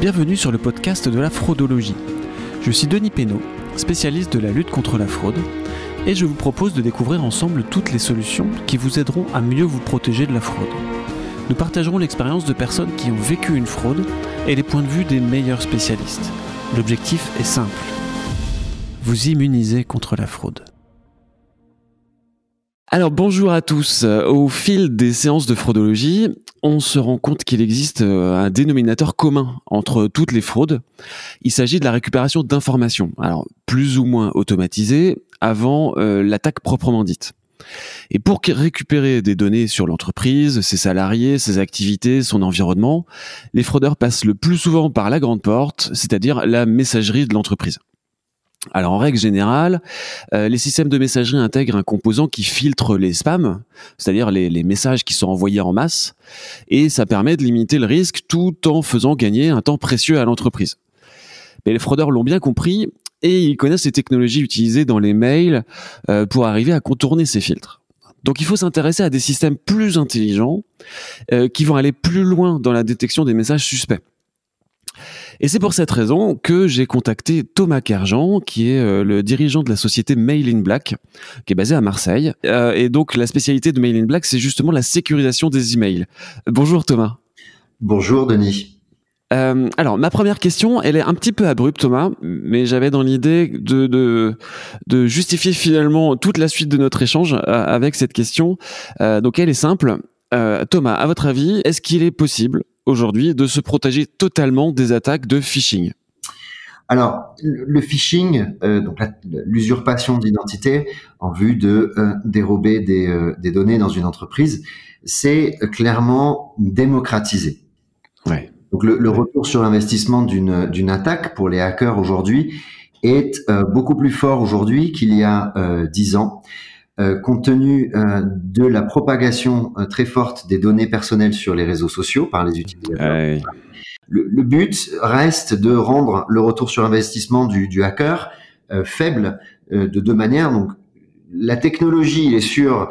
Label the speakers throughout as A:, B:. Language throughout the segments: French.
A: Bienvenue sur le podcast de la fraudologie. Je suis Denis Pénaud, spécialiste de la lutte contre la fraude, et je vous propose de découvrir ensemble toutes les solutions qui vous aideront à mieux vous protéger de la fraude. Nous partagerons l'expérience de personnes qui ont vécu une fraude et les points de vue des meilleurs spécialistes. L'objectif est simple. Vous immuniser contre la fraude. Alors bonjour à tous. Au fil des séances de fraudologie, on se rend compte qu'il existe euh, un dénominateur commun entre toutes les fraudes. Il s'agit de la récupération d'informations, alors plus ou moins automatisées, avant euh, l'attaque proprement dite. Et pour récupérer des données sur l'entreprise, ses salariés, ses activités, son environnement, les fraudeurs passent le plus souvent par la grande porte, c'est-à-dire la messagerie de l'entreprise. Alors en règle générale, euh, les systèmes de messagerie intègrent un composant qui filtre les spams, c'est-à-dire les, messages qui sont envoyés en masse, et ça permet de limiter le risque tout en faisant gagner un temps précieux à l'entreprise. Mais les fraudeurs l'ont bien compris et ils connaissent les technologies utilisées dans les mails euh, pour arriver à contourner ces filtres. Donc il faut s'intéresser à des systèmes plus intelligents euh, qui vont aller plus loin dans la détection des messages suspects. Et c'est pour cette raison que j'ai contacté Thomas Kerjean, qui est euh, le dirigeant de la société Mail in Black, qui est basée à Marseille. Euh, et donc la spécialité de Mail in Black, c'est justement la sécurisation des emails. Bonjour Thomas.
B: Bonjour Denis.
A: Euh, alors ma première question, elle est un petit peu abrupte Thomas, mais j'avais dans l'idée de, de, de justifier finalement toute la suite de notre échange euh, avec cette question. Euh, donc elle est simple. Euh, Thomas, à votre avis, est-ce qu'il est possible aujourd'hui de se protéger totalement des attaques de phishing
B: alors, le phishing, euh, donc l'usurpation d'identité en vue de euh, dérober des, euh, des, données dans une entreprise, c'est clairement démocratisé.
A: Ouais.
B: Donc le, le retour sur l'investissement d'une attaque pour les hackers aujourd'hui est beaucoup plus fort aujourd'hui qu'il y a dix ans. Euh, compte tenu euh, de la propagation euh, très forte des données personnelles sur les réseaux sociaux par les utilisateurs. Le, but reste de rendre le retour sur investissement du, du hacker faible de deux manières. Donc, la technologie, est sur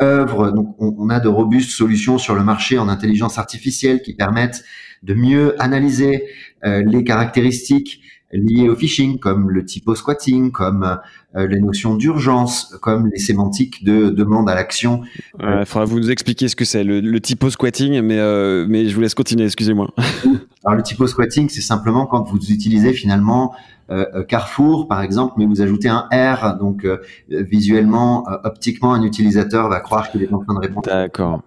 B: œuvre. Donc, on, on, a de robustes solutions sur le marché en intelligence artificielle qui permettent de mieux analyser les caractéristiques liées au phishing, comme le typo squatting, comme euh, les notions d'urgence, comme les sémantiques de demande à l'action.
A: Il faudra vous nous expliquer ce que c'est le, le typo squatting, mais euh, mais je vous laisse continuer. Excusez-moi.
B: Alors le typo squatting, c'est simplement quand vous utilisez finalement euh, euh Carrefour, par exemple, mais vous ajoutez un R, donc euh, visuellement, optiquement, un utilisateur va croire qu'il est en train de répondre.
A: D'accord.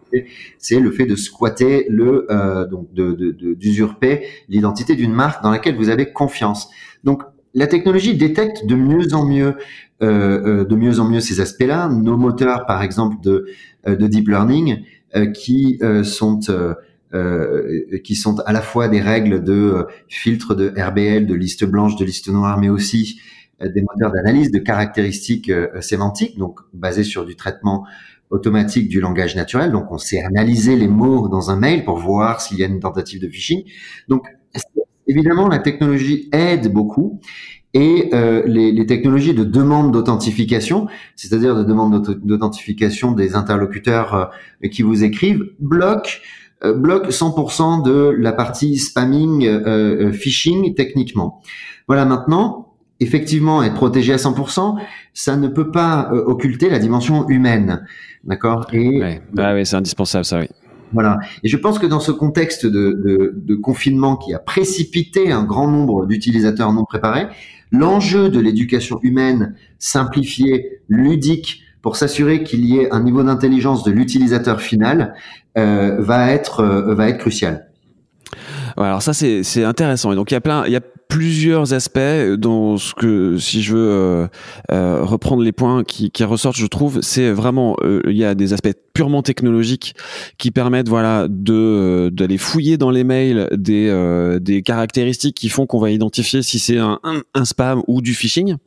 B: C'est le fait de squatter le, donc d'usurper de, de, l'identité d'une marque dans laquelle vous avez confiance. Donc la technologie détecte de mieux en mieux, euh, de mieux en mieux ces aspects-là. Nos moteurs, par exemple, de, de deep learning, euh, qui sont euh, qui sont à la fois des règles de euh, filtre de RBL, de liste blanche, de liste noire, mais aussi euh, des moteurs d'analyse de caractéristiques sémantiques, donc basés sur du traitement automatique du langage naturel. Donc, on sait analyser les mots dans un mail pour voir s'il y a une tentative de phishing. Donc, évidemment, la technologie aide beaucoup. Et euh, les, technologies de demande d'authentification, c'est-à-dire de demande d'authentification des interlocuteurs euh, qui vous écrivent, bloquent euh, bloque 100% de la partie spamming, euh, phishing techniquement. Voilà, maintenant, effectivement, être protégé à 100%, ça ne peut pas occulter la dimension humaine, d'accord?
A: Et ouais. Ah oui, c'est indispensable, ça, oui.
B: Voilà. Et je pense que dans ce contexte de, de, de confinement qui a précipité un grand nombre d'utilisateurs non préparés, l'enjeu de l'éducation humaine simplifiée, ludique, pour s'assurer qu'il y ait un niveau d'intelligence de l'utilisateur final euh, va être euh, va être crucial.
A: Alors ça c'est c'est intéressant. Et donc il y a plein il y a plusieurs aspects dans ce que si je veux euh, euh reprendre les points qui, qui ressortent je trouve c'est vraiment euh, il y a des aspects purement technologiques qui permettent voilà de d'aller fouiller dans les mails des des caractéristiques qui font qu'on va identifier si c'est un, un, spam ou du phishing.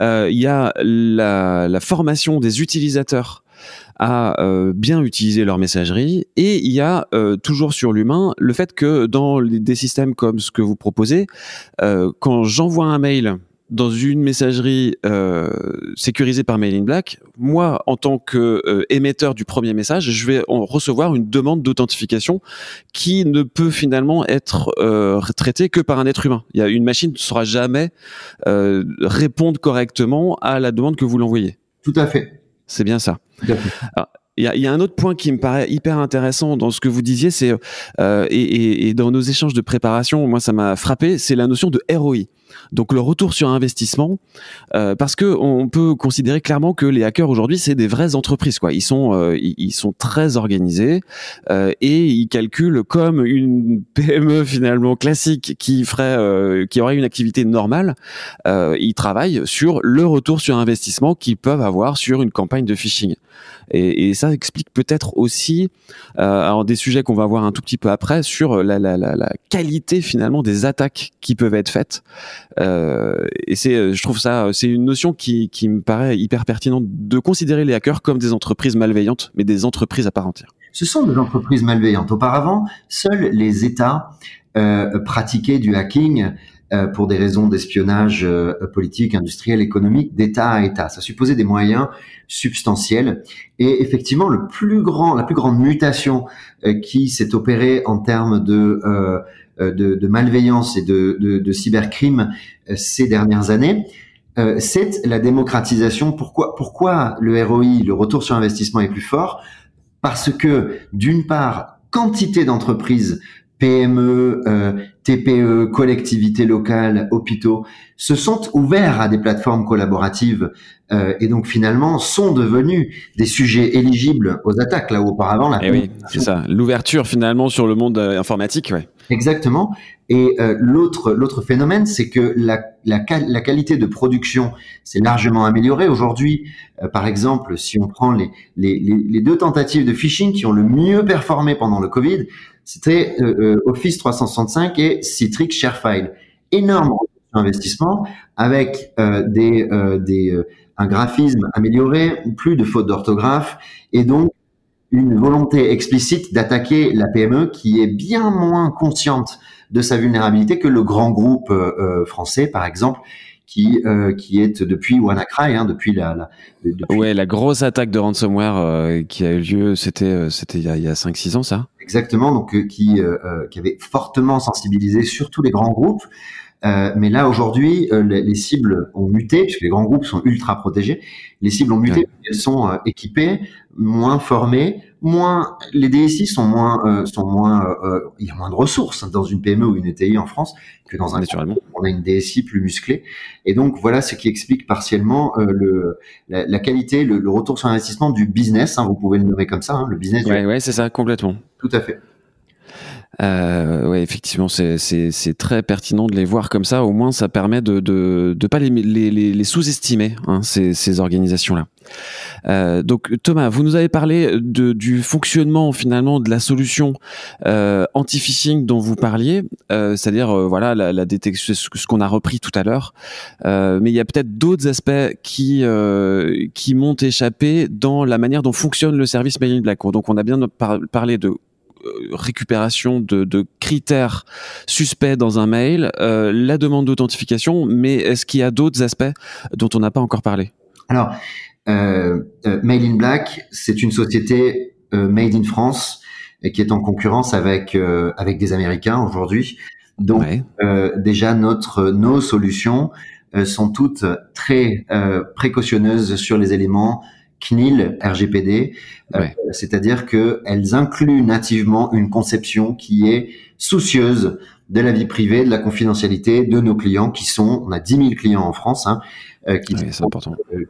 A: Euh, il y a la, la, formation des utilisateurs à euh, bien utiliser leur messagerie et il y a euh, toujours sur l'humain le fait que dans des systèmes comme ce que vous proposez, euh, quand j'envoie un mail dans une messagerie euh, sécurisée par Mail in Black, moi, en tant que euh, émetteur du premier message, je vais en recevoir une demande d'authentification qui ne peut finalement être euh, traitée que par un être humain. Il y a une machine ne saura jamais répondre correctement à la demande que vous l'envoyez.
B: Tout à fait.
A: C'est bien ça. Alors, il y a, y a, un autre point qui me paraît hyper intéressant dans ce que vous disiez, c'est euh, et, et, et, dans nos échanges de préparation, moi ça m'a frappé, c'est la notion de ROI. Donc le retour sur investissement, euh, parce que on peut considérer clairement que les hackers aujourd'hui c'est des vraies entreprises quoi. Ils sont euh, ils sont très organisés euh, et ils calculent comme une PME finalement classique qui ferait euh, qui aurait une activité normale. Euh, ils travaillent sur le retour sur investissement qu'ils peuvent avoir sur une campagne de phishing. Et, ça explique peut-être aussi alors des sujets qu'on va voir un tout petit peu après sur la, qualité finalement des attaques qui peuvent être faites. Euh, et c'est, je trouve ça, c'est une notion qui, qui me paraît hyper pertinente de considérer les hackers comme des entreprises malveillantes, mais des entreprises à part entière.
B: Ce sont des entreprises malveillantes. Auparavant, seuls les États euh, pratiquaient du hacking euh, pour des raisons d'espionnage euh, politique, industriel, économique, d'État à État. Ça supposait des moyens substantiels. Et effectivement, le plus grand, la plus grande mutation euh, qui s'est opérée en termes de de, de, malveillance et de, de, de cybercrime ces dernières années, euh, c'est la démocratisation. Pourquoi, pourquoi le ROI, le retour sur investissement, est plus fort? Parce que d'une part, quantité d'entreprises PME, euh, TPE, collectivités locales, hôpitaux, se sont ouverts à des plateformes collaboratives euh, et donc finalement sont devenus des sujets éligibles aux attaques là où auparavant la.
A: Et oui, c'est ça. L'ouverture finalement sur le monde euh, informatique, ouais.
B: Exactement. Et euh, l'autre l'autre phénomène, c'est que la, la, la, qualité de production s'est largement améliorée. Aujourd'hui, euh, par exemple, si on prend les, les, les, deux tentatives de phishing qui ont le mieux performé pendant le Covid, c'était euh, Office 365 et Citrix ShareFile. Énorme investissement avec des, des un graphisme amélioré, plus de fautes d'orthographe et donc une volonté explicite d'attaquer la PME qui est bien moins consciente de sa vulnérabilité que le grand groupe euh, euh français, par exemple, qui euh, qui est depuis WannaCry, hein, depuis la, la depuis...
A: ouais la grosse attaque de ransomware euh, qui a eu lieu, c'était euh, c'était il y a, il y a 5-6 ans ça?
B: Exactement, donc qui qui avait fortement sensibilisé surtout les grands groupes. Mais là aujourd'hui, les, les, cibles ont muté puisque les grands groupes sont ultra protégés. Les cibles ont muté, ouais. elles sont équipées, moins formées, moins les DSI sont moins euh, sont moins euh, euh il y a moins de ressources dans une PME ou une ETI en France que dans un
A: naturellement
B: on a une DSI plus musclée et donc voilà ce qui explique partiellement euh, le la, la qualité le, le, retour sur investissement du business hein, vous pouvez le nommer comme ça hein, le business
A: ouais du... ouais c'est ça complètement
B: tout à fait
A: euh, ouais, effectivement, c'est très pertinent de les voir comme ça. Au moins, ça permet de de, de pas les, les, les sous-estimer hein, ces, ces organisations-là. Euh, donc Thomas, vous nous avez parlé de, du fonctionnement finalement de la solution euh, anti-phishing dont vous parliez, euh, c'est-à-dire euh, voilà la, la détection, ce qu'on a repris tout à l'heure. Euh, mais il y a peut-être d'autres aspects qui euh, qui m'ont échappé dans la manière dont fonctionne le service Mail in Black. Donc on a bien par parlé de récupération de, de, critères suspects dans un mail, euh, la demande d'authentification, mais est-ce qu'il y a d'autres aspects dont on n'a pas encore parlé?
B: Alors, euh, euh, Mail in Black, c'est une société euh, made in France et qui est en concurrence avec euh, avec des Américains aujourd'hui. Donc ouais. déjà notre nos solutions sont toutes très précautionneuses sur les éléments CNIL RGPD, ouais. euh, c'est-à-dire qu'elles incluent nativement une conception qui est soucieuse de la vie privée, de la confidentialité de nos clients qui sont, on a 10 000 clients en France, hein, euh, qui
A: ouais,
B: sont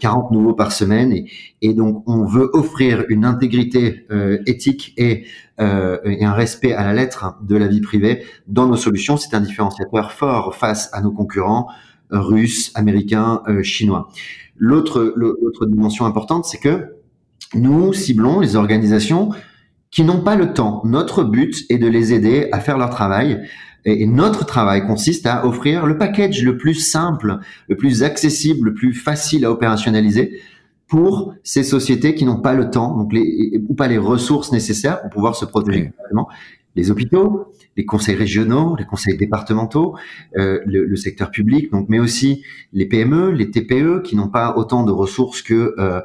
B: 40 nouveaux par semaine, et, et, donc on veut offrir une intégrité euh, éthique et, euh, et, un respect à la lettre de la vie privée dans nos solutions. C'est un différenciateur fort face à nos concurrents russes, américains, euh, chinois. L'autre, l'autre dimension importante, c'est que nous ciblons les organisations qui n'ont pas le temps. Notre but est de les aider à faire leur travail. Et notre travail consiste à offrir le package le plus simple, le plus accessible, le plus facile à opérationnaliser pour ces sociétés qui n'ont pas le temps, donc les, ou pas les ressources nécessaires pour pouvoir se protéger. les hôpitaux, les conseils régionaux, les conseils départementaux, euh, le, le, secteur public, donc mais aussi les PME, les TPE qui n'ont pas autant de ressources que euh,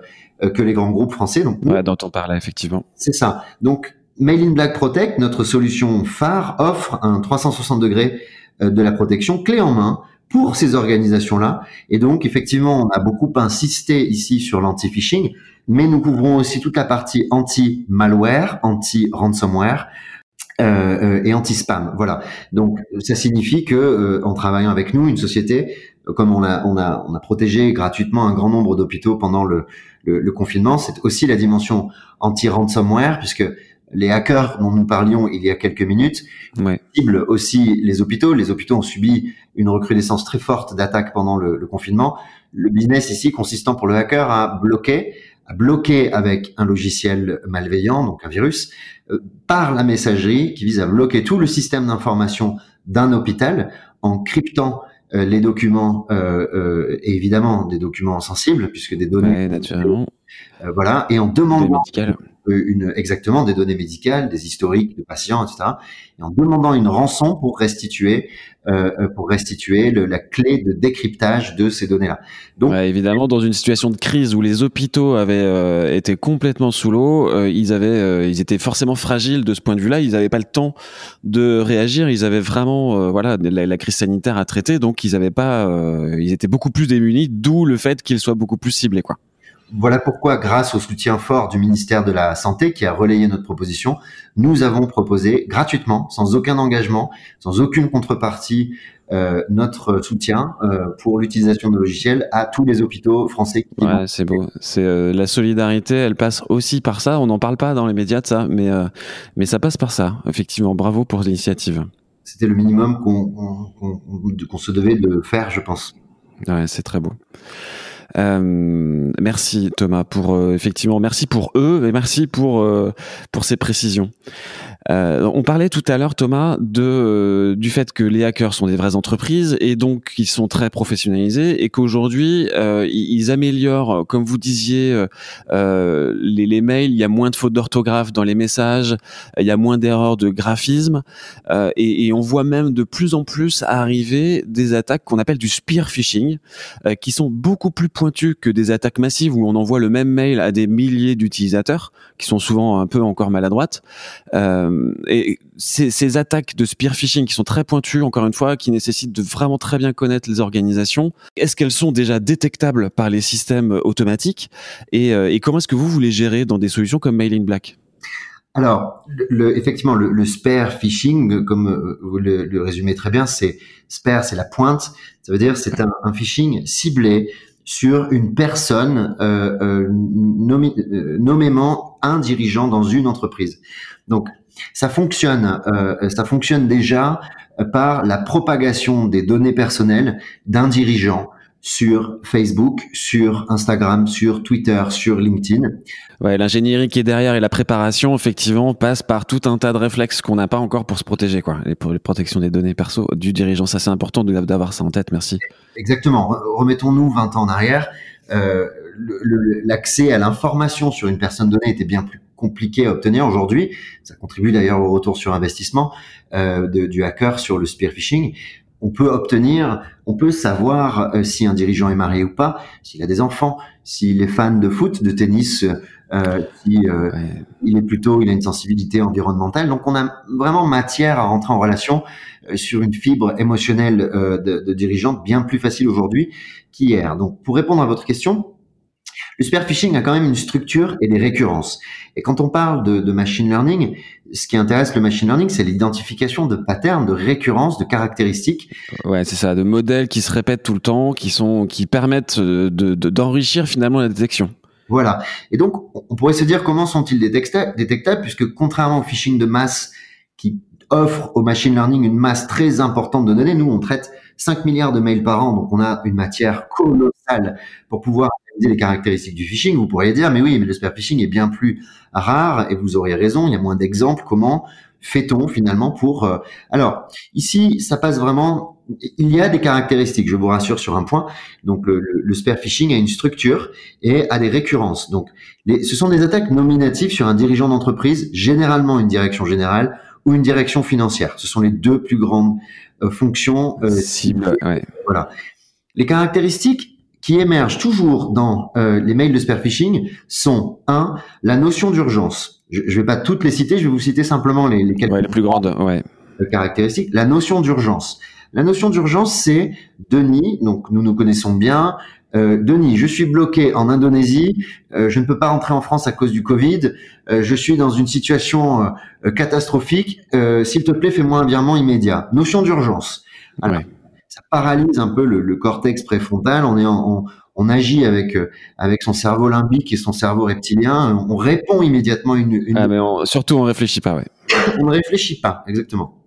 B: que les grands groupes français. Donc,
A: ouais, dont on parlait effectivement.
B: C'est ça. Donc Mail in Black Protect, notre solution phare, offre un 360 degrés de la protection clé en main pour ces organisations-là. Et donc, effectivement, on a beaucoup insisté ici sur l'anti-phishing, mais nous couvrons aussi toute la partie anti-malware, anti-ransomware. Euh, euh, et anti-spam, voilà. Donc, ça signifie que euh, en travaillant avec nous, une société, comme on a, on a, on a protégé gratuitement un grand nombre d'hôpitaux pendant le, le, le confinement, c'est aussi la dimension anti-ransomware, puisque les hackers dont nous parlions il y a quelques minutes ouais. ciblent aussi les hôpitaux. Les hôpitaux ont subi une recrudescence très forte d'attaques pendant le, le, confinement. Le business ici consistant pour le hacker à bloquer, à bloquer avec un logiciel malveillant, donc un virus, euh, par la messagerie qui vise à bloquer tout le système d'information d'un hôpital en cryptant euh, les documents euh, euh, et évidemment des documents sensibles puisque des données
A: ouais, naturellement.
B: Euh, voilà et en demandant une exactement des données médicales, des historiques de patients, etc. Et en demandant une rançon pour restituer euh, pour restituer le, la clé de décryptage de ces données-là.
A: Donc évidemment, dans une situation de crise où les hôpitaux avaient euh, été complètement sous l'eau, euh, ils avaient euh, ils étaient forcément fragiles de ce point de vue-là. Ils n'avaient pas le temps de réagir. Ils avaient vraiment euh, voilà la, la, crise sanitaire à traiter, donc ils avaient pas ils étaient beaucoup plus démunis. D'où le fait qu'ils soient beaucoup plus ciblés, quoi.
B: Voilà pourquoi, grâce au soutien fort du ministère de la Santé qui a relayé notre proposition, nous avons proposé gratuitement, sans aucun engagement, sans aucune contrepartie, euh, notre soutien euh, pour l'utilisation de logiciels à tous les hôpitaux français.
A: Ouais, c'est beau. C'est euh, la solidarité, elle passe aussi par ça. On n'en parle pas dans les médias de ça, mais mais ça passe par ça. Effectivement, bravo pour l'initiative.
B: C'était le minimum qu'on qu qu se devait de faire, je pense.
A: Ouais, c'est très beau. Euh, merci Thomas pour euh, effectivement merci pour eux et merci pour euh, pour ces précisions. Euh, on parlait tout à l'heure, Thomas, de, euh, du fait que les hackers sont des vraies entreprises et donc ils sont très professionnalisés et qu'aujourd'hui euh, ils améliorent, comme vous disiez, euh, les, les, mails. Il y a moins de fautes d'orthographe dans les messages, il y a moins d'erreurs de graphisme euh, et, et, on voit même de plus en plus arriver des attaques qu'on appelle du spear phishing, euh, qui sont beaucoup plus pointues que des attaques massives où on envoie le même mail à des milliers d'utilisateurs qui sont souvent un peu encore maladroites. Euh, et ces, attaques de spear phishing qui sont très pointues, encore une fois, qui nécessitent de vraiment très bien connaître les organisations, est-ce qu'elles sont déjà détectables par les systèmes automatiques et, euh, comment est-ce que vous voulez gérer dans des solutions comme Mailing Black?
B: Alors, effectivement, le, le spear phishing, comme euh, vous le, résumez très bien, c'est spear, c'est la pointe. Ça veut dire c'est un, phishing ciblé sur une personne euh, euh, nommé, euh, nommément un dirigeant dans une entreprise. Donc ça fonctionne, euh, ça fonctionne déjà par la propagation des données personnelles d'un dirigeant sur Facebook, sur Instagram, sur Twitter, sur LinkedIn.
A: Ouais, l'ingénierie qui est derrière et la préparation, effectivement, passe par tout un tas de réflexes qu'on n'a pas encore pour se protéger, quoi. Et pour la protection des données perso du dirigeant, ça c'est important d'avoir ça en tête. Merci.
B: Exactement. Remettons-nous 20 ans en arrière. Euh, L'accès à l'information sur une personne donnée était bien plus compliqué à obtenir aujourd'hui. Ça contribue d'ailleurs au retour sur investissement euh, de, du hacker sur le spear phishing on peut obtenir, on peut savoir euh, si un dirigeant est marié ou pas, s'il a des enfants, s'il est fan de foot, de tennis, euh, si euh, ouais. il est plutôt, il a une sensibilité environnementale. Donc on a vraiment matière à rentrer en relation sur une fibre émotionnelle de, de dirigeante bien plus facile aujourd'hui qu'hier. Donc pour répondre à votre question, le spear phishing a quand même une structure et des récurrences. Et quand on parle de, de machine learning, ce qui intéresse le machine learning, c'est l'identification de patterns, de récurrences, de caractéristiques.
A: Ouais, c'est ça, de modèles qui se répètent tout le temps, qui sont, qui permettent de, d'enrichir de, finalement la détection.
B: Voilà. Et donc, on pourrait se dire comment sont-ils détectables, puisque contrairement au phishing de masse qui offre au machine learning une masse très importante de données, nous, on traite 5 milliards de mails par an, donc on a une matière pour pouvoir les caractéristiques du phishing, vous pourriez dire, mais oui, mais le spear phishing est bien plus rare, et vous auriez raison, il y a moins d'exemples. Comment fait-on finalement pour... Euh... Alors, ici, ça passe vraiment... Il y a des caractéristiques, je vous rassure sur un point. Donc, le, le, le spear phishing a une structure et a des récurrences. Donc, les, ce sont des attaques nominatives sur un dirigeant d'entreprise, généralement une direction générale ou une direction financière. Ce sont les deux plus grandes fonctions
A: cibles.
B: Voilà. Les caractéristiques qui émergent toujours dans les mails de spear phishing sont un, la notion d'urgence. Je ne vais pas toutes les citer, je vais vous citer simplement les, les
A: quelques
B: les
A: plus grandes ouais.
B: caractéristiques. La notion d'urgence. La notion d'urgence, c'est Denis, donc nous nous connaissons bien. Euh, Denis, je suis bloqué en Indonésie, euh, je ne peux pas rentrer en France à cause du Covid, euh, je suis dans une situation catastrophique, s'il te plaît, fais-moi un virement immédiat. Notion d'urgence. Ça paralyse un peu le, cortex préfrontal, on, est on, agit avec, avec son cerveau limbique et son cerveau reptilien, on répond immédiatement une... une...
A: Ah, mais surtout on réfléchit pas, ouais.
B: on ne réfléchit pas, exactement.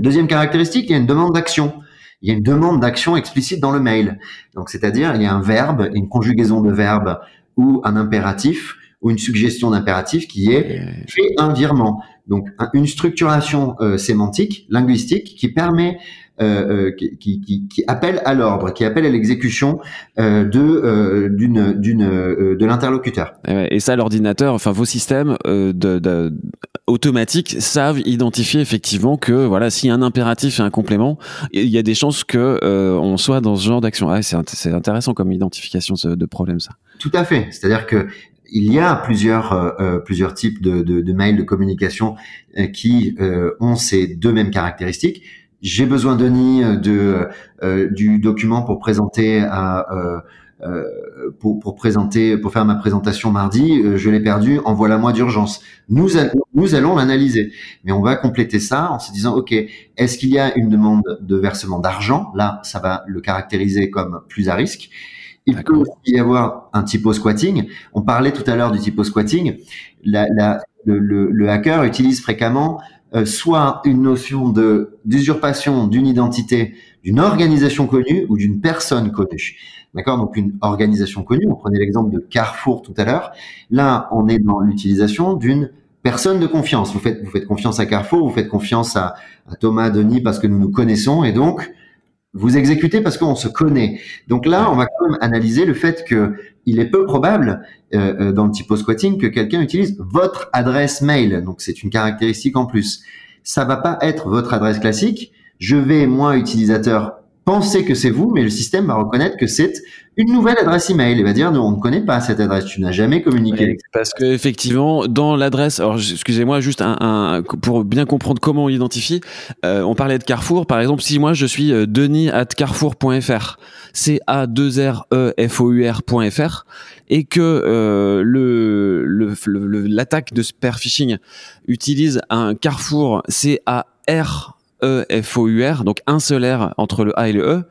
B: Deuxième caractéristique, il y a une demande d'action. Il y a une demande d'action explicite dans le mail. Donc, c'est-à-dire, il y a un verbe, une conjugaison de verbe ou un impératif ou une suggestion d'impératif qui est fait un virement. Donc, une structuration euh, sémantique, linguistique, qui permet euh, euh, qui, qui, qui, appelle à l'ordre, qui appelle à l'exécution euh, de euh, d'une d'une euh, de l'interlocuteur.
A: Et ça, l'ordinateur, enfin vos systèmes de, de, automatiques savent identifier effectivement que voilà, s'il y a un impératif et un complément, il y a des chances que on soit dans ce genre d'action. Ah, c'est intéressant comme identification de problème ça.
B: Tout à fait. C'est-à-dire que il y a plusieurs euh, plusieurs types de, de, de, mails de communication qui euh, ont ces deux mêmes caractéristiques j'ai besoin Denis euh, de euh, du document pour présenter à euh, pour, pour, présenter, pour faire ma présentation mardi, je l'ai perdu, envoie-la-moi d'urgence. Nous, allons, nous allons l'analyser, mais on va compléter ça en se disant, ok, est-ce qu'il y a une demande de versement d'argent? Là, ça va le caractériser comme plus à risque. Il peut aussi y avoir un typo squatting. On parlait tout à l'heure du typo squatting. La, la, le, le, le, hacker utilise fréquemment euh, soit une notion de d'usurpation d'une identité d'une organisation connue ou d'une personne connue. D'accord? Donc une organisation connue, on prenait l'exemple de Carrefour tout à l'heure. Là, on est dans l'utilisation d'une personne de confiance. Vous faites, vous faites confiance à Carrefour, vous faites confiance à, à Thomas, Denis, parce que nous nous connaissons, et donc vous exécutez parce qu'on se connaît. Donc là, on va quand même analyser le fait que il est peu probable euh, euh, dans le typo squatting que quelqu'un utilise votre adresse mail. Donc c'est une caractéristique en plus. Ça va pas être votre adresse classique. Je vais moi utilisateur penser que c'est vous, mais le système va reconnaître que c'est une nouvelle adresse email et va dire non, on ne connaît pas cette adresse, tu n'as jamais communiqué.
A: parce que effectivement, dans l'adresse, alors excusez-moi, juste pour bien comprendre comment on l'identifie, euh, on parlait de Carrefour, par exemple, si moi je suis euh, Denis at carrefour.fr, c a 2 r e f o u r.fr et que euh, l'attaque de spear phishing utilise un Carrefour c a r E-F-O-U-R, donc un seul R entre le A et le E.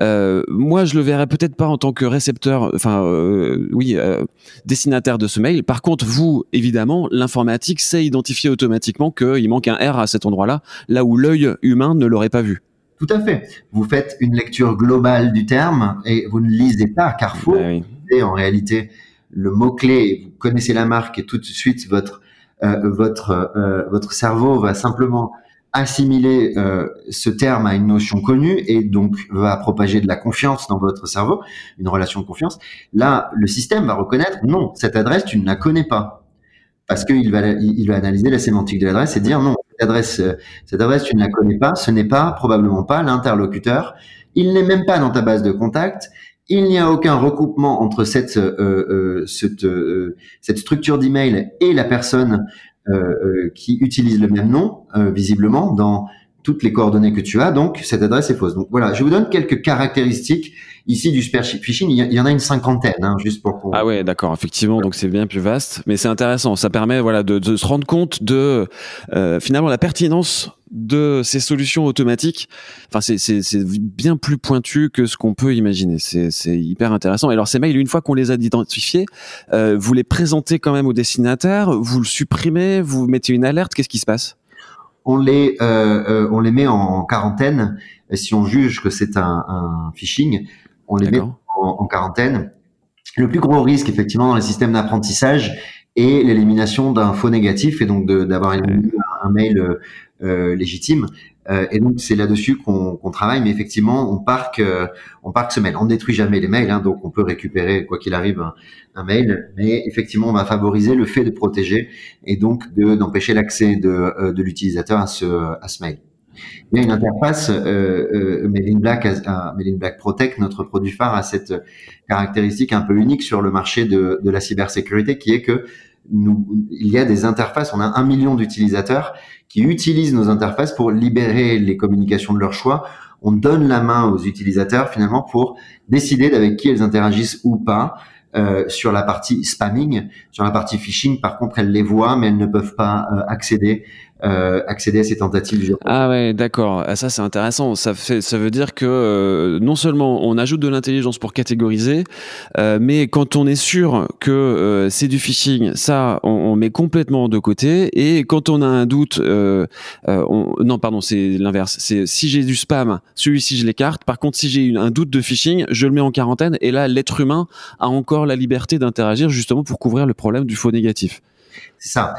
A: Euh, moi, je le verrais peut-être pas en tant que récepteur, enfin, euh, oui, euh, destinataire de ce mail. Par contre, vous, évidemment, l'informatique sait identifier automatiquement qu'il manque un R à cet endroit-là, là où l'œil humain ne l'aurait pas vu.
B: Tout à fait. Vous faites une lecture globale du terme et vous ne lisez pas Carrefour. Et ben en réalité, le mot-clé, vous connaissez la marque et tout de suite, votre, votre, votre cerveau va simplement assimiler euh, ce terme à une notion connue et donc va propager de la confiance dans votre cerveau, une relation de confiance, là, le système va reconnaître non, cette adresse, tu ne la connais pas. Parce qu'il va, il va analyser la sémantique de l'adresse et dire non, cette adresse, euh, cette adresse, tu ne la connais pas, ce n'est pas, probablement pas l'interlocuteur, il n'est même pas dans ta base de contact, il n'y a aucun recoupement entre cette, euh, cette, cette structure d'email et la personne euh, euh, qui utilise le même nom, euh, visiblement, dans toutes les coordonnées que tu as, donc cette adresse est fausse. Donc voilà, je vous donne quelques caractéristiques ici du spear phishing. Il y en a une cinquantaine, hein, juste pour.
A: Ah ouais, d'accord, effectivement. Donc c'est bien plus vaste, mais c'est intéressant. Ça permet voilà de, de, se rendre compte de euh, finalement la pertinence de ces solutions automatiques. Enfin, c'est bien plus pointu que ce qu'on peut imaginer. C'est hyper intéressant. Et alors ces mails, une fois qu'on les a identifiés, euh, vous les présentez quand même au destinataire, vous le supprimez, vous mettez une alerte. Qu'est-ce qui se passe?
B: On les euh, euh, on les met en quarantaine. si on juge que c'est un, un, phishing, on les met en, quarantaine. Le plus gros risque, effectivement, dans les systèmes d'apprentissage est l'élimination d'un faux négatif et donc d'avoir un, mail euh, légitime. Euh, et donc c'est là-dessus qu'on travaille, mais effectivement on parque on parque ce mail. On ne détruit jamais les mails, hein, donc on peut récupérer quoi qu'il arrive un, mail, mais effectivement on va favoriser le fait de protéger et donc d'empêcher l'accès de, de l'utilisateur à ce à ce mail. Il y a une interface euh, euh, Black, Black Protect, notre produit phare, a cette caractéristique un peu unique sur le marché de, de la cybersécurité, qui est que nous, il y a des interfaces. On a un million d'utilisateurs qui utilisent nos interfaces pour libérer les communications de leur choix. On donne la main aux utilisateurs finalement pour décider d'avec qui elles interagissent ou pas. Euh, sur la partie spamming, sur la partie phishing, par contre, elles les voient, mais elles ne peuvent pas euh, accéder euh, accéder à ces tentatives.
A: Ah ouais, d'accord. Ah, ça c'est intéressant. Ça fait, ça veut dire que euh, non seulement on ajoute de l'intelligence pour catégoriser, euh, mais quand on est sûr que euh, c'est du phishing, ça on, on, met complètement de côté. Et quand on a un doute, euh, on, non pardon, c'est l'inverse. C'est si j'ai du spam, celui-ci je l'écarte. Par contre, si j'ai un doute de phishing, je le mets en quarantaine. Et là, l'être humain a encore la liberté d'interagir justement pour couvrir le problème du faux négatif.
B: C'est ça.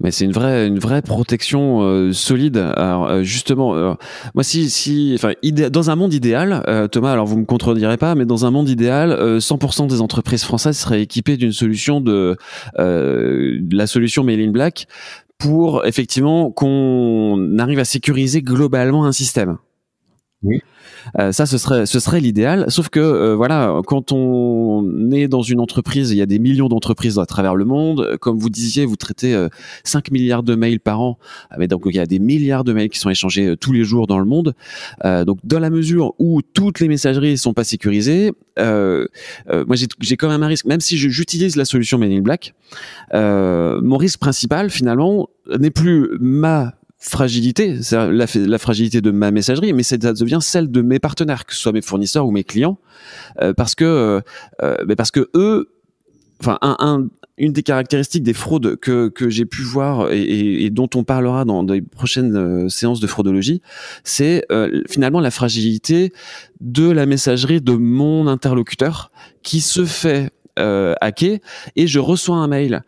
A: Mais c'est une vraie, une vraie protection euh, solide. Alors euh, justement, euh, moi si, si, enfin, dans un monde idéal, Thomas, alors vous me contredirez pas, mais dans un monde idéal, 100% des entreprises françaises seraient équipées d'une solution de, de la solution Mail in Black pour effectivement qu'on arrive à sécuriser globalement un système.
B: Oui.
A: Euh, ça, ce serait, ce serait l'idéal. Sauf que euh, voilà, quand on est dans une entreprise, il y a des millions d'entreprises à travers le monde. Comme vous disiez, vous traitez 5 euh, milliards de mails par an. Ah, mais donc il y a des milliards de mails qui sont échangés tous les jours dans le monde. donc dans la mesure où toutes les messageries sont pas sécurisées, moi j'ai quand même un risque, même si j'utilise la solution Mail in Black, mon risque principal finalement n'est plus ma fragilité, la, la, fragilité de ma messagerie, mais ça devient celle de mes partenaires, que ce soit mes fournisseurs ou mes clients, euh, parce que euh, euh parce que eux, enfin un, un, une des caractéristiques des fraudes que, que j'ai pu voir et, et, dont on parlera dans les prochaines euh, séances de fraudologie, c'est finalement la fragilité de la messagerie de mon interlocuteur qui se fait hacker et je reçois un mail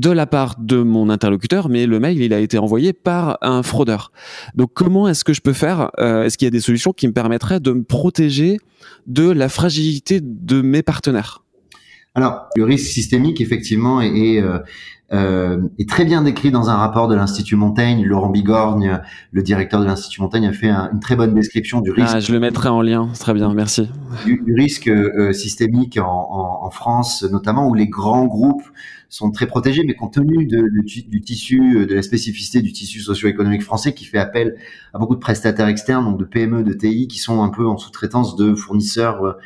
A: de la part de mon interlocuteur, mais le mail, il a été envoyé par un fraudeur. Donc comment est-ce que je peux faire euh, Est-ce qu'il y a des solutions qui me permettraient de me protéger de la fragilité de mes partenaires?
B: Alors, le risque systémique, effectivement, est, euh, euh, est très bien décrit dans un rapport de l'Institut Montaigne. Laurent Bigorgne, le directeur de l'Institut Montaigne, a fait une très bonne description du risque.
A: Ah, je le mettrai en lien, très bien, merci.
B: Du, risque euh, systémique en, en, France, notamment où les grands groupes sont très protégés, mais compte tenu de, du tissu, de la spécificité du tissu socio-économique français qui fait appel à beaucoup de prestataires externes, donc de PME, de TI, qui sont un peu en sous-traitance de fournisseurs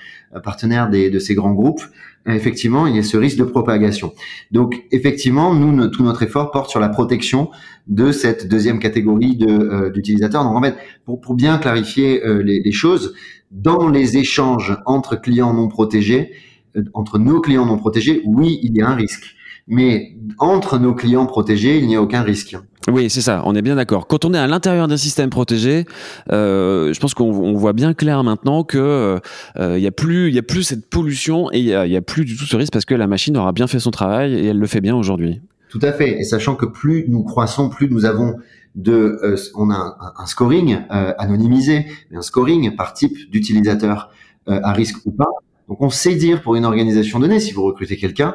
B: partenaires des, de ces grands groupes effectivement, il y a ce risque de propagation. Donc, effectivement, nous, tout notre effort porte sur la protection de cette deuxième catégorie euh, d'utilisateurs. Donc, en fait, pour, bien clarifier euh, les, choses, dans les échanges entre clients non protégés, euh, entre nos clients non protégés, oui, il y a un risque. Mais entre nos clients protégés, il n'y a aucun risque.
A: Oui, c'est ça, on est bien d'accord. Quand on est à l'intérieur d'un système protégé, euh, je pense qu'on voit bien clair maintenant que euh, il y a plus, y a plus cette pollution et il y a, plus du tout ce risque parce que la machine aura bien fait son travail et elle le fait bien aujourd'hui.
B: Tout à fait. Et sachant que plus nous croissons, plus nous avons de, euh, on a un, un scoring euh, anonymisé, mais un scoring par type d'utilisateur euh, à risque ou pas. Donc on sait dire pour une organisation donnée, si vous recrutez quelqu'un,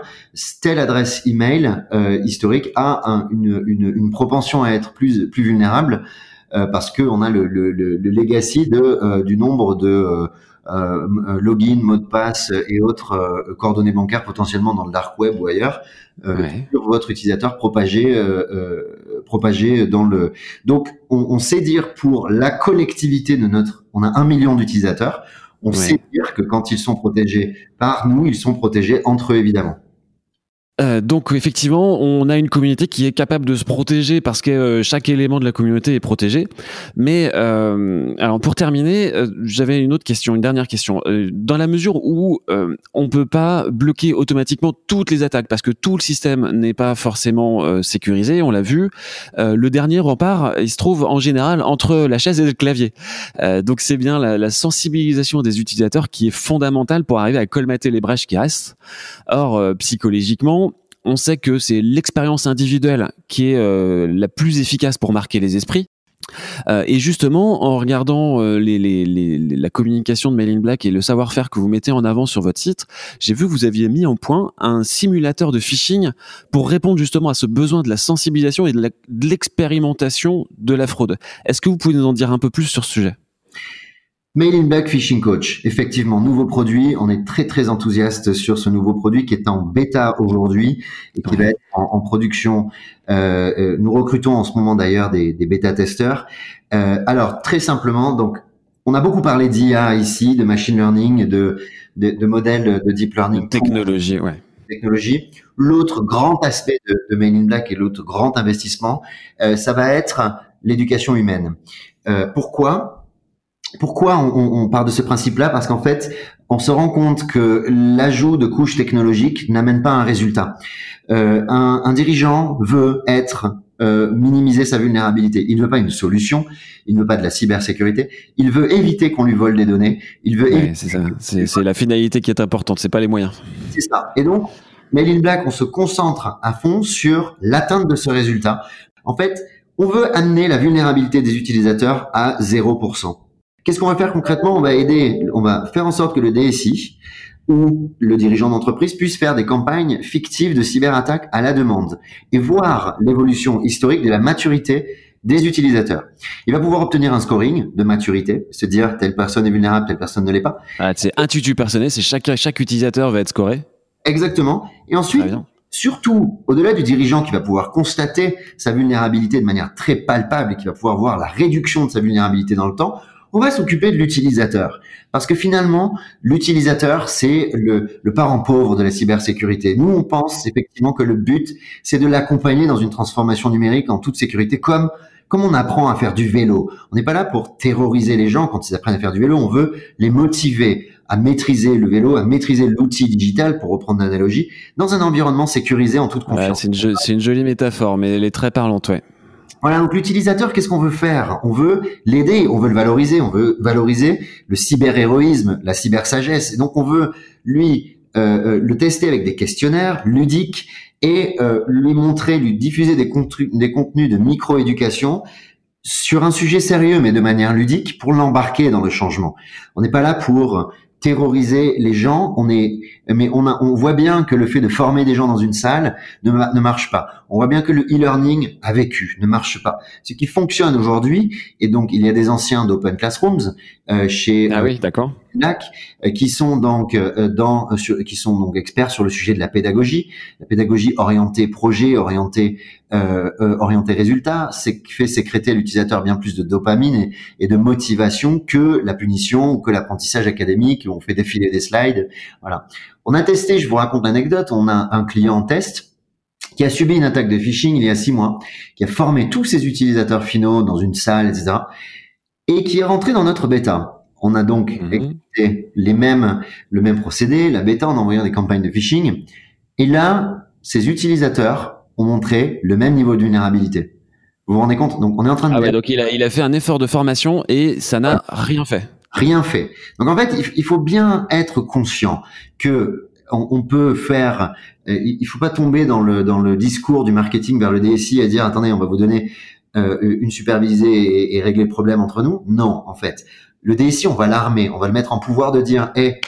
B: telle adresse email euh, historique a une, une, une, propension à être plus, plus vulnérable euh, parce qu'on a le, le, le, legacy de, euh, du nombre de euh, euh, login, mot de passe et autres coordonnées bancaires potentiellement dans le dark web ou ailleurs sur votre utilisateur propagé propagé dans le. Donc on, on sait dire pour la collectivité de notre, on a un million d'utilisateurs on sait dire que quand ils sont protégés par nous, ils sont protégés entre eux, évidemment.
A: Euh, donc effectivement, on a une communauté qui est capable de se protéger parce que euh, chaque élément de la communauté est protégé. Mais euh, alors pour terminer, euh, j'avais une autre question, une dernière question. dans la mesure où on peut pas bloquer automatiquement toutes les attaques parce que tout le système n'est pas forcément sécurisé, on l'a vu. le dernier rempart, il se trouve en général entre la chaise et le clavier. donc c'est bien la, la, sensibilisation des utilisateurs qui est fondamentale pour arriver à colmater les brèches qui restent. Or psychologiquement on sait que c'est l'expérience individuelle qui est euh, la plus efficace pour marquer les esprits. Euh, et justement, en regardant euh, la communication de Mail in Black et le savoir-faire que vous mettez en avant sur votre site, j'ai vu que vous aviez mis en point un simulateur de phishing pour répondre justement à ce besoin de la sensibilisation et de l'expérimentation de, de la fraude. Est-ce que vous pouvez nous en dire un peu plus sur ce sujet?
B: Mail in Black Phishing Coach, effectivement, nouveau produit. On est très très enthousiaste sur ce nouveau produit qui est en bêta aujourd'hui et qui va être en, production. Euh, euh, nous recrutons en ce moment d'ailleurs des, des bêta-testeurs. Euh, alors très simplement, donc on a beaucoup parlé d'IA ici, de machine learning, de, de, de modèles de deep learning.
A: technologie, ouais.
B: Technologie. L'autre grand aspect de, de Mail in Black et l'autre grand investissement, euh, ça va être l'éducation humaine. Euh, pourquoi? Pourquoi on, on, part de ce principe-là Parce qu'en fait, on se rend compte que l'ajout de couches technologiques n'amène pas un résultat. Euh, un, un, dirigeant veut être euh, minimiser sa vulnérabilité. Il ne veut pas une solution, il ne veut pas de la cybersécurité, il veut éviter qu'on lui vole des données, il veut
A: c'est la finalité qui est importante, c'est pas les moyens.
B: C'est ça. Et donc, Mail in Black, on se concentre à fond sur l'atteinte de ce résultat. En fait, on veut amener la vulnérabilité des utilisateurs à 0%. Qu'est-ce qu'on va faire concrètement On va aider, on va faire en sorte que le DSI ou le dirigeant d'entreprise puisse faire des campagnes fictives de cyberattaque à la demande et voir l'évolution historique de la maturité des utilisateurs. Il va pouvoir obtenir un scoring de maturité, se dire telle personne est vulnérable, telle personne ne l'est pas.
A: Ah, c'est un tutu personnel, c'est chaque, chaque utilisateur va être scoré.
B: Exactement. Et ensuite, surtout, au-delà du dirigeant qui va pouvoir constater sa vulnérabilité de manière très palpable et qui va pouvoir voir la réduction de sa vulnérabilité dans le temps, on va s'occuper de l'utilisateur. Parce que finalement, l'utilisateur, c'est le, parent pauvre de la cybersécurité. Nous, on pense effectivement que le but, c'est de l'accompagner dans une transformation numérique en toute sécurité, comme comme on apprend à faire du vélo. On n'est pas là pour terroriser les gens quand ils apprennent à faire du vélo. On veut les motiver à maîtriser le vélo, à maîtriser l'outil digital, pour reprendre l'analogie, dans un environnement sécurisé en toute confiance.
A: c'est une, une, jolie métaphore, mais elle est très parlante, ouais.
B: Voilà, donc l'utilisateur, qu'est-ce qu'on veut faire? On veut l'aider, on veut le valoriser, on veut valoriser le cyber-héroïsme, la cyber-sagesse. Et donc on veut lui euh, euh, le tester avec des questionnaires ludiques et euh, lui montrer, lui diffuser des, des contenus de micro-éducation sur un sujet sérieux mais de manière ludique pour l'embarquer dans le changement. On n'est pas là pour terroriser les gens. On est, mais on, a, on voit bien que le fait de former des gens dans une salle ne, ne marche pas. On voit bien que le e-learning a vécu, ne marche pas. Ce qui fonctionne aujourd'hui, et donc il y a des anciens d'Open Classrooms euh, chez
A: ah oui, d'accord.
B: Euh, qui sont donc euh, dans, sur, qui sont donc experts sur le sujet de la pédagogie, la pédagogie orientée projet, orientée euh, orientée résultat, c'est fait sécréter à l'utilisateur bien plus de dopamine et, et, de motivation que la punition ou que l'apprentissage académique où on fait défiler des slides. Voilà. On a testé, je vous raconte l'anecdote, on a un client en test qui a subi une attaque de phishing il y a six mois, qui a formé tous ses utilisateurs finaux dans une salle, etc., et qui est rentré dans notre bêta. On a donc mmh. les mêmes, le même procédé, la bêta, en envoyant des campagnes de phishing. Et là, ces utilisateurs ont montré le même niveau de vulnérabilité. Vous vous rendez compte? Donc, on est en train de.
A: Ah ouais, donc il a, il a fait un effort de formation et ça n'a rien fait.
B: Rien fait. Donc en fait, il faut bien être conscient que on, peut faire. Euh, il faut pas tomber dans le dans le discours du marketing vers le DSI à dire attendez, on va vous donner euh, une supervisée et, régler le problème entre nous. Non, en fait, le DSI, on va l'armer, on va le mettre en pouvoir de dire, hé,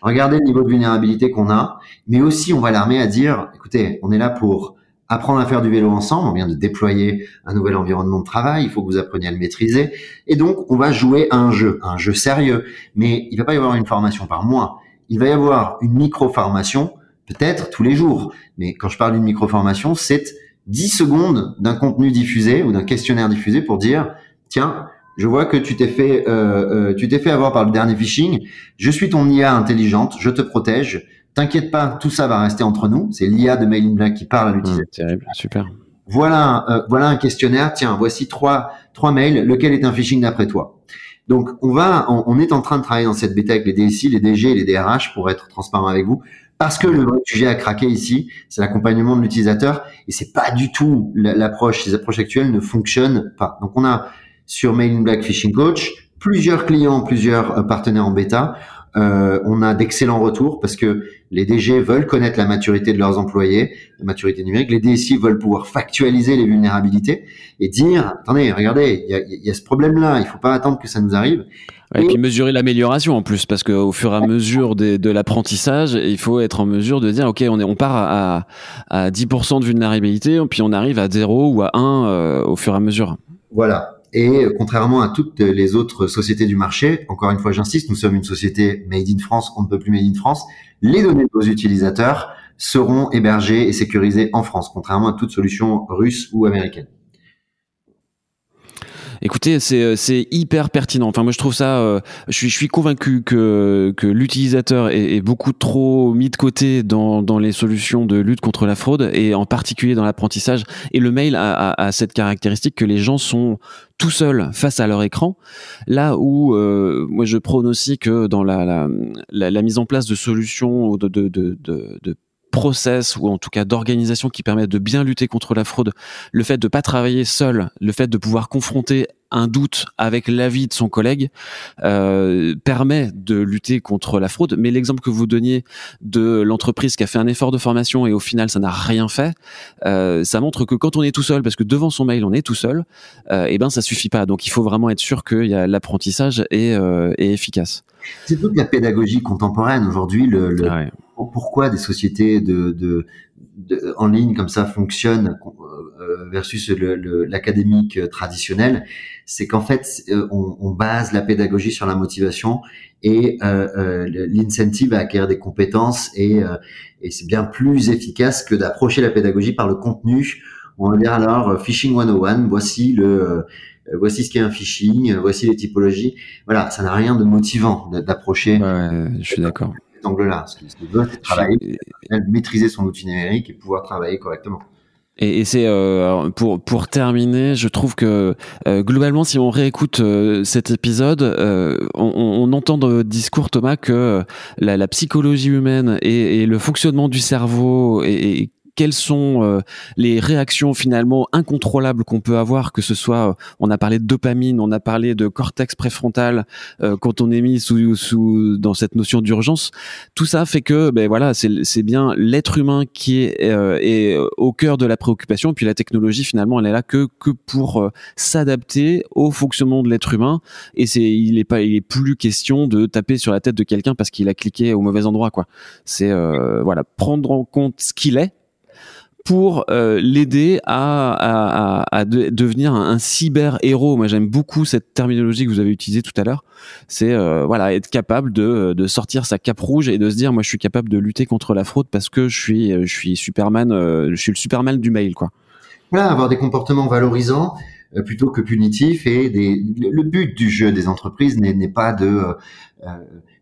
B: regardez le niveau de vulnérabilité qu'on a, mais aussi on va l'armer à dire, écoutez, on est là pour apprendre à faire du vélo ensemble, on vient de déployer un nouvel environnement de travail, il faut que vous appreniez à le maîtriser, et donc on va jouer à un jeu, un jeu sérieux, mais il va pas y avoir une formation par mois, il va y avoir une micro-formation, peut-être tous les jours. Mais quand je parle d'une micro-formation, c'est 10 secondes d'un contenu diffusé ou d'un questionnaire diffusé pour dire, tiens, je vois que tu t'es fait, euh, euh, tu t'es fait avoir par le dernier phishing. Je suis ton IA intelligente, je te protège. T'inquiète pas, tout ça va rester entre nous. C'est l'IA de Mailing Black qui parle à l'utilisateur.
A: terrible, super.
B: Voilà, euh, voilà un questionnaire. Tiens, voici trois, trois mails. Lequel est un phishing d'après toi? Donc on va, on, est en train de travailler dans cette bêta avec les DSI, les DG et les DRH pour être transparent avec vous, parce que le vrai sujet à craquer ici, c'est l'accompagnement de l'utilisateur et c'est pas du tout l'approche. Les approches actuelles ne fonctionnent pas. Donc on a sur Mailing Black Phishing Coach plusieurs clients, plusieurs euh, partenaires en bêta. Euh, on a d'excellents retours parce que les DG veulent connaître la maturité de leurs employés, la maturité numérique. Les DSI veulent pouvoir factualiser les vulnérabilités et dire attendez, regardez, il y a, ce problème-là, il faut pas attendre que ça nous arrive.
A: et, puis mesurer l'amélioration en plus, parce qu'au fur et à mesure de l'apprentissage, il faut être en mesure de dire, ok, on, est, on part à, à 10% de vulnérabilité, puis on arrive à 0 ou à 1 euh, au fur et à mesure.
B: Voilà. Et contrairement à toutes les autres sociétés du marché, encore une fois, j'insiste, nous sommes une société made in France, on ne peut plus made in France. Les données de vos utilisateurs seront hébergées et sécurisées en France, contrairement à toute solution russe ou américaine.
A: Écoutez, euh, c'est hyper pertinent. Enfin, moi, je trouve ça. Euh, je suis je suis convaincu que que l'utilisateur est, est, beaucoup trop mis de côté dans dans les solutions de lutte contre la fraude et en particulier dans l'apprentissage. Et le mail a, a, a, cette caractéristique que les gens sont tout seuls face à leur écran. Là où euh, moi, je prône aussi que dans la la, la, mise en place de solutions de de, de, de process ou en tout cas d'organisation qui permettent de bien lutter contre la fraude, le fait de pas travailler seul, le fait de pouvoir confronter un doute avec l'avis de son collègue euh, permet de lutter contre la fraude. Mais l'exemple que vous donniez de l'entreprise qui a fait un effort de formation et au final ça n'a rien fait, euh, ça montre que quand on est tout seul, parce que devant son mail on est tout seul, euh, et eh ben ça suffit pas. Donc il faut vraiment être sûr que y a l'apprentissage est, euh, est efficace.
B: C'est toute la pédagogie contemporaine aujourd'hui. Le, le ah pourquoi des sociétés de, de, de, en ligne comme ça fonctionnent euh, versus l'académique traditionnel, c'est qu'en fait euh, on, on, base la pédagogie sur la motivation et euh, euh l'incentive à acquérir des compétences et, et c'est bien plus efficace que d'approcher la pédagogie par le contenu. On va dire alors phishing 101, voici le voici ce qu'est un phishing, voici les typologies. Voilà, ça n'a rien de motivant d'approcher.
A: Ouais, je suis d'accord
B: angle-là. Ce qu'il veut, c'est travailler, maîtriser son outil numérique et pouvoir travailler correctement.
A: Et, et c'est euh, pour pour terminer, je trouve que euh, globalement, si on réécoute euh, cet épisode, on, on, entend dans votre discours, Thomas, que la, la psychologie humaine et, et, le fonctionnement du cerveau et, quelles sont euh, les réactions finalement incontrôlables qu'on peut avoir, que ce soit, euh, on a parlé de dopamine, on a parlé de cortex préfrontal euh, quand on est mis sous, sous dans cette notion d'urgence. Tout ça fait que, ben voilà, c'est bien l'être humain qui est, est, au cœur de la préoccupation. Puis la technologie finalement, elle est là que que pour s'adapter au fonctionnement de l'être humain. Et c'est, il est pas, il est plus question de taper sur la tête de quelqu'un parce qu'il a cliqué au mauvais endroit, quoi. C'est voilà, prendre en compte ce qu'il est pour euh, l'aider à, à, à devenir un, cyber héros. Moi, j'aime beaucoup cette terminologie que vous avez utilisée tout à l'heure. C'est euh, voilà être capable de, de sortir sa cape rouge et de se dire moi je suis capable de lutter contre la fraude parce que je suis je suis Superman, euh, je suis le Superman du mail quoi.
B: Voilà, avoir des comportements valorisants plutôt que punitifs et des, le but du jeu des entreprises n'est pas de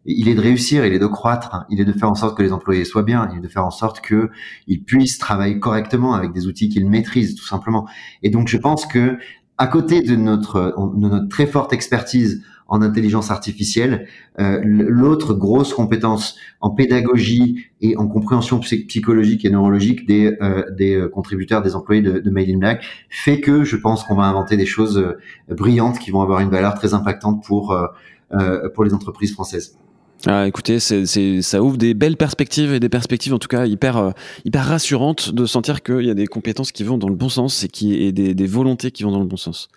B: il est de réussir, il est de croître, il est de faire en sorte que les employés soient bien, il est de faire en sorte que ils puissent travailler correctement avec des outils qu'ils maîtrisent tout simplement. Et donc je pense que à côté de notre, de notre très forte expertise en intelligence artificielle, euh, l'autre grosse compétence en pédagogie et en compréhension psychologique et neurologique des, euh, des euh, contributeurs, des employés de, de Mail in Black, fait que je pense qu'on va inventer des choses brillantes qui vont avoir une valeur très impactante pour, pour les entreprises françaises.
A: Ah, écoutez, c'est, ça ouvre des belles perspectives et des perspectives en tout cas hyper, euh, hyper rassurantes de sentir qu'il y a des compétences qui vont dans le bon sens et, qui, et des, des volontés qui vont dans le bon sens.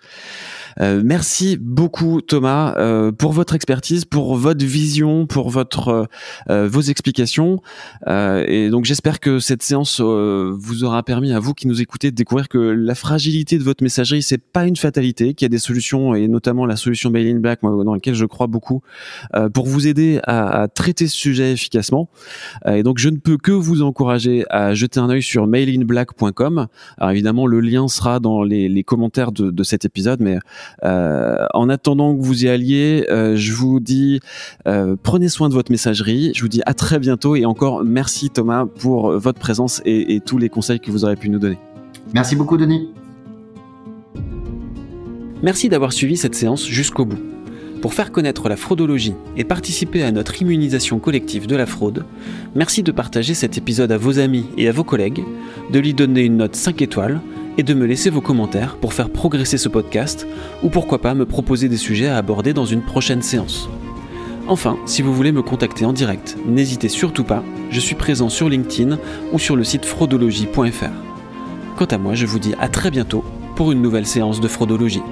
A: Euh, merci beaucoup Thomas euh, pour votre expertise, pour votre vision, pour votre euh, vos explications. et donc j'espère que cette séance vous aura permis à vous qui nous écoutez de découvrir que la fragilité de votre messagerie c'est pas une fatalité, qu'il y a des solutions et notamment la solution Bail Black dans laquelle je crois beaucoup pour vous aider à, à, traiter ce sujet efficacement. et donc je ne peux que vous encourager à jeter un œil sur mailinblack.com. Alors évidemment le lien sera dans les, les commentaires de, de cet épisode, mais euh, en attendant que vous y alliez, euh, je vous dis euh, prenez soin de votre messagerie. Je vous dis à très bientôt et encore merci Thomas pour votre présence et, et tous les conseils que vous aurez pu nous donner.
B: Merci beaucoup Denis.
A: Merci d'avoir suivi cette séance jusqu'au bout. Pour faire connaître la fraudologie et participer à notre immunisation collective de la fraude, merci de partager cet épisode à vos amis et à vos collègues, de lui donner une note 5 étoiles et de me laisser vos commentaires pour faire progresser ce podcast ou pourquoi pas me proposer des sujets à aborder dans une prochaine séance. Enfin, si vous voulez me contacter en direct, n'hésitez surtout pas, je suis présent sur LinkedIn ou sur le site fraudologie.fr. Quant à moi, je vous dis à très bientôt pour une nouvelle séance de fraudologie.